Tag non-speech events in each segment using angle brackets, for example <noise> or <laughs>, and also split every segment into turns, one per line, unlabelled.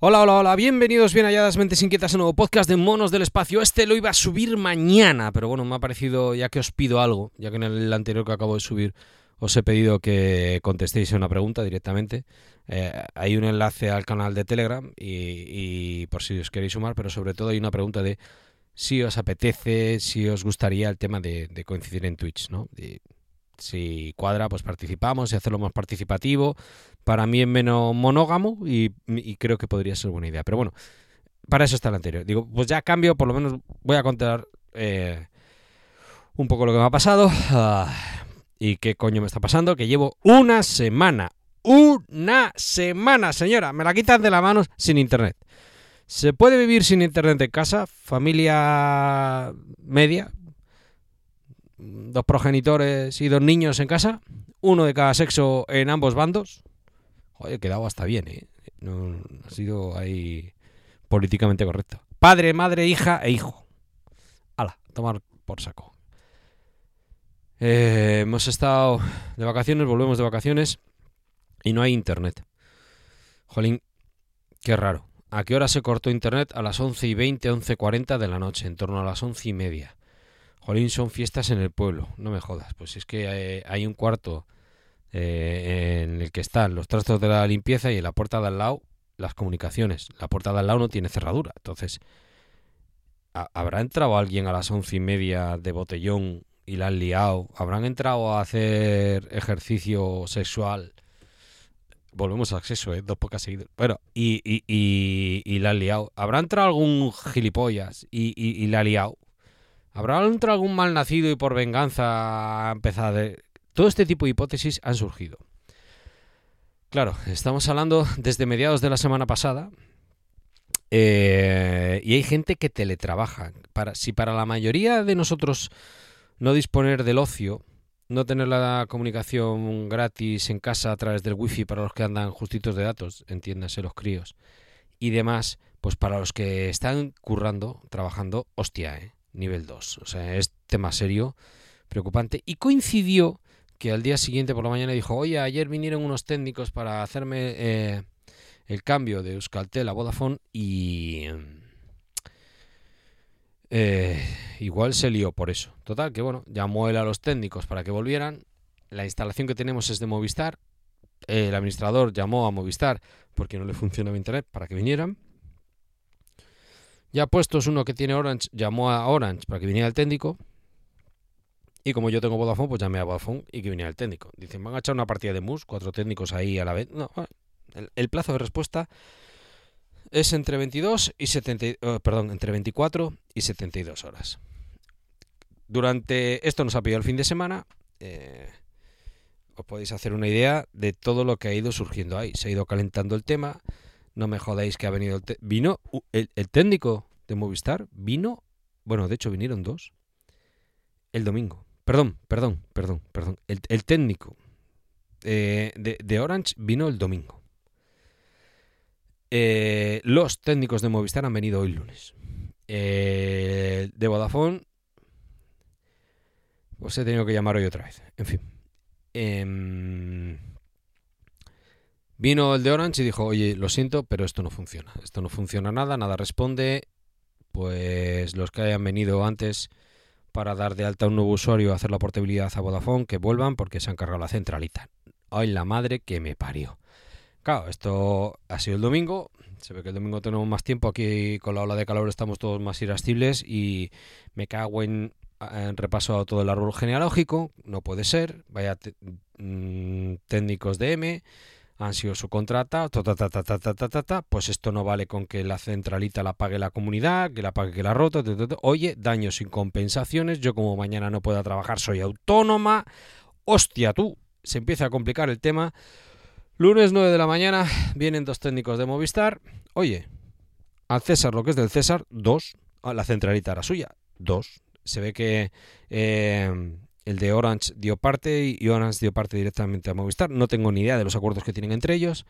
Hola, hola, hola, bienvenidos, bien halladas mentes inquietas a nuevo podcast de Monos del Espacio. Este lo iba a subir mañana, pero bueno, me ha parecido, ya que os pido algo, ya que en el anterior que acabo de subir os he pedido que contestéis una pregunta directamente. Eh, hay un enlace al canal de Telegram y, por si os queréis sumar, pero sobre todo hay una pregunta de si os apetece, si os gustaría el tema de, coincidir en Twitch, ¿no? Si cuadra, pues participamos y hacerlo más participativo. Para mí es menos monógamo y, creo que podría ser buena idea. Pero bueno, para eso está el anterior. Digo, pues ya cambio, por lo menos voy a contar eh, un poco lo que me ha pasado ah, y qué coño me está pasando. Que llevo una semana, una semana, señora, me la quitan de las manos sin internet. ¿Se puede vivir sin internet en casa? Familia media, dos progenitores y dos niños en casa, uno de cada sexo en ambos bandos. Joder, quedado hasta bien, ¿eh? No, ha sido ahí políticamente correcto. Padre, madre, hija e hijo. Hala, tomar por saco. Eh, hemos estado de vacaciones, volvemos de vacaciones y no hay internet. Jolín, qué raro. ¿A qué hora se cortó internet? A las 11 y 20, 11.40 de la noche, en torno a las once y media. Jolín, son fiestas en el pueblo, no me jodas. Pues es que eh, hay, un cuarto eh, en el que están los trastos de la limpieza y en la puerta de al lado las comunicaciones. La puerta de al lado no tiene cerradura. Entonces, ¿habrá entrado alguien a las once y media de botellón y la han liado? ¿Habrán entrado a hacer ejercicio sexual? Volvemos al sexo, ¿eh? Dos pocas seguidas. Bueno, y, y, y, la han liado. ¿Habrá entrado algún gilipollas y, y la ha liado? ¿Habrá entrado algún mal nacido y por venganza empezado. Todo este tipo de hipótesis han surgido. Claro, estamos hablando desde mediados de la semana pasada eh, y hay gente que teletrabaja. Para, si para la mayoría de nosotros no disponer del ocio, no tener la comunicación gratis en casa a través del wifi para los que andan justitos de datos, entiéndase los críos, y demás, pues para los que están currando, trabajando, hostia, ¿eh? Nivel 2. O sea, es tema serio, preocupante. Y coincidió que al día siguiente por la mañana dijo, oye, ayer vinieron unos técnicos para hacerme eh, el cambio de Euskaltel a Vodafone y... Eh, igual se lió por eso. Total, que bueno, llamó él a los técnicos para que volvieran. La instalación que tenemos es de Movistar. El administrador llamó a Movistar porque no le funcionaba internet para que vinieran. Ya puestos uno que tiene Orange, llamó a Orange para que viniera el técnico. Y como yo tengo Vodafone, pues llamé a Vodafone y que viniera el técnico. Dicen, van a echar una partida de mus, cuatro técnicos ahí a la vez. No, el, plazo de respuesta es entre 22 y 70, perdón, entre 24 y 72 horas. Durante esto nos ha pedido el fin de semana. Eh, os podéis hacer una idea de todo lo que ha ido surgiendo ahí. Se ha ido calentando el tema. No me jodáis que ha venido el vino el, técnico de Movistar vino, bueno, de hecho vinieron dos el domingo. Perdón, perdón, perdón, perdón. El, técnico eh, de, Orange vino el domingo. Eh, los técnicos de Movistar han venido hoy lunes. Eh, de Vodafone, pues he tenido que llamar hoy otra vez. En fin. Vino el de Orange y dijo, oye, lo siento, pero esto no funciona. Esto no funciona nada, nada responde. Pues los que hayan venido antes para dar de alta a un nuevo usuario, hacer la portabilidad a Vodafone, que vuelvan porque se han cargado la centralita. Ay, la madre que me parió. Claro, esto ha sido el domingo. Se ve que el domingo tenemos más tiempo. Aquí con la ola de calor estamos todos más irascibles y me cago en, en repaso a todo el árbol genealógico. No puede ser. Vaya mm, técnicos de M han sido subcontratados, pues esto no vale con que la centralita la pague la comunidad, que la pague que la rota, oye, daños sin compensaciones, yo como mañana no pueda trabajar soy autónoma, hostia tú, se empieza a complicar el tema. Lunes 9 de la mañana vienen dos técnicos de Movistar, oye, Al César lo que es del César, dos. La centralita era suya, dos. Se ve que eh, el de Orange dio parte y Orange dio parte directamente a Movistar. No tengo ni idea de los acuerdos que tienen entre ellos.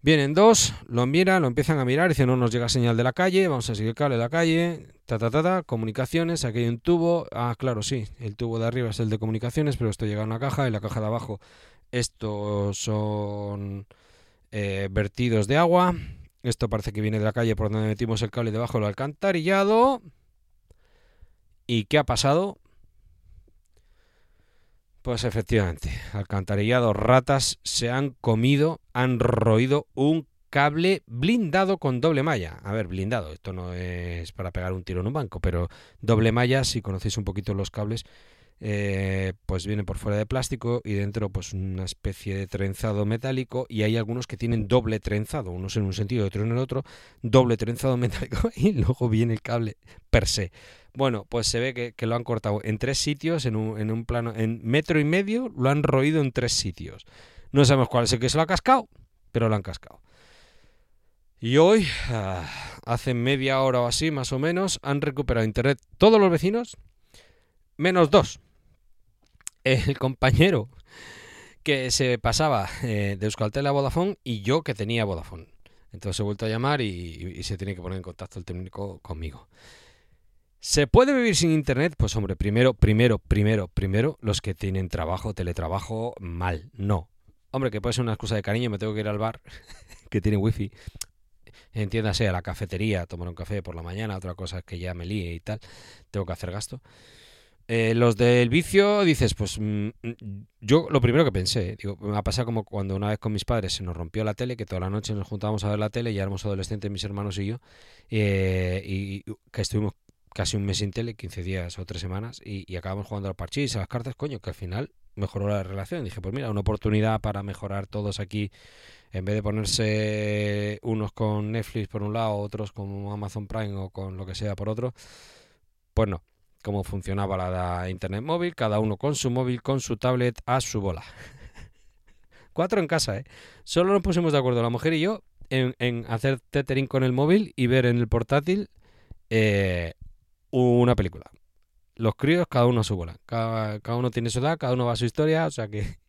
Vienen dos, lo miran, lo empiezan a mirar, dicen no nos llega señal de la calle, vamos a seguir el cable de la calle, ta ta ta ta, comunicaciones, aquí hay un tubo, ah claro sí, el tubo de arriba es el de comunicaciones, pero esto llega a una caja y la caja de abajo estos son eh, vertidos de agua, esto parece que viene de la calle por donde metimos el cable debajo del alcantarillado. ¿Y qué ha pasado? Pues efectivamente, alcantarillado, ratas se han comido, han roído un cable blindado con doble malla. A ver, blindado, esto no es para pegar un tiro en un banco, pero doble malla, si conocéis un poquito los cables, eh, pues viene por fuera de plástico y dentro pues una especie de trenzado metálico y hay algunos que tienen doble trenzado, unos en un sentido y otros en el otro, doble trenzado <laughs> metálico y luego viene el cable per se. Bueno, pues se ve que, lo han cortado en tres sitios, en un, en un, metro y medio, lo han roído en tres sitios. No sabemos cuál es el que se lo ha cascado, pero lo han cascado. Y hoy, ah, hace media hora o así, más o menos, han recuperado internet todos los vecinos, menos dos. El compañero que se pasaba eh, de Euskaltel a Vodafone y yo que tenía Vodafone. Entonces he vuelto a llamar y se tiene que poner en contacto el técnico conmigo. ¿Se puede vivir sin internet? Pues hombre, primero, primero, primero, primero, los que tienen trabajo, teletrabajo, mal. No. Hombre, que puede ser una excusa de cariño, me tengo que ir al bar <laughs> que tiene wifi. Entiéndase, a la cafetería, tomar un café por la mañana, otra cosa es que ya me líe y tal, tengo que hacer gasto. Eh, los del vicio, dices, pues mm, mm, yo lo primero que pensé, digo, me ha pasado como cuando una vez con mis padres se nos rompió la tele, que toda la noche nos juntábamos a ver la tele, ya éramos adolescentes mis hermanos y yo, eh, y que estuvimos casi un mes sin tele, 15 días o 3 semanas, y, acabamos jugando al parchís, a las cartas, coño, que al final mejoró la relación. Dije, pues mira, una oportunidad para mejorar todos aquí, en vez de ponerse unos con Netflix por un lado, otros con Amazon Prime o con lo que sea por otro, pues no. Cómo funcionaba la internet móvil, cada uno con su móvil, con su tablet, a su bola. <laughs> Cuatro en casa, ¿eh? Solo nos pusimos de acuerdo la mujer y yo en, hacer tethering con el móvil y ver en el portátil eh, una película. Los críos, cada uno a su bola. Cada, uno tiene su edad, cada uno va a su historia, o sea que. <laughs>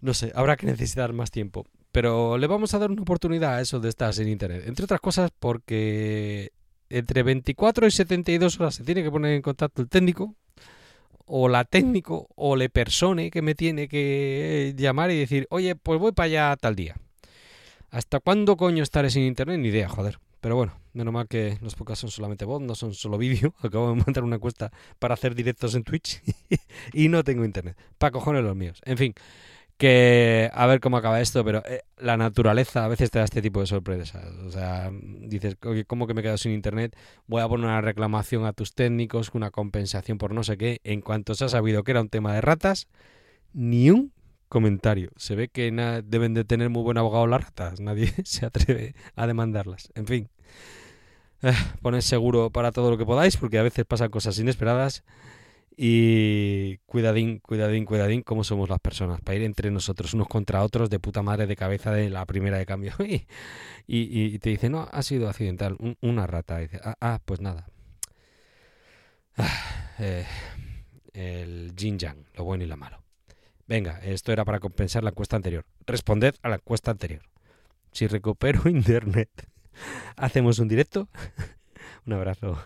No sé, habrá que necesitar más tiempo. Pero le vamos a dar una oportunidad a eso de estar sin internet. Entre otras cosas porque entre 24 y 72 horas se tiene que poner en contacto el técnico, o la técnico, o le persone que me tiene que llamar y decir, oye, pues voy para allá tal día. ¿Hasta cuándo coño estaré sin internet? Ni idea, joder. Pero bueno, menos mal que los podcasts son solamente voz, no son solo vídeo. <laughs> Acabo de montar una encuesta para hacer directos en Twitch <laughs> y no tengo internet. Para cojones los míos. En fin, que a ver cómo acaba esto, pero eh, la naturaleza a veces te da este tipo de sorpresas. O sea, dices, ¿cómo que me he quedado sin internet? Voy a poner una reclamación a tus técnicos, una compensación por no sé qué. En cuanto se ha sabido que era un tema de ratas, ni un comentario. Se ve que deben de tener muy buen abogado las ratas. Nadie <laughs> se atreve a demandarlas. En fin. Eh, poned seguro para todo lo que podáis, porque a veces pasan cosas inesperadas. Y cuidadín, cuidadín, cuidadín, cómo somos las personas, para ir entre nosotros unos contra otros de puta madre de cabeza de la primera de cambio. <laughs> y, te dice, no, ha sido accidental, una rata. ah, ah, pues nada. <sighs> Eh, el yin yang, lo bueno y lo malo. Venga, esto era para compensar la encuesta anterior. Responded a la encuesta anterior. Si recupero <laughs> internet, <laughs> ¿hacemos un directo? un abrazo.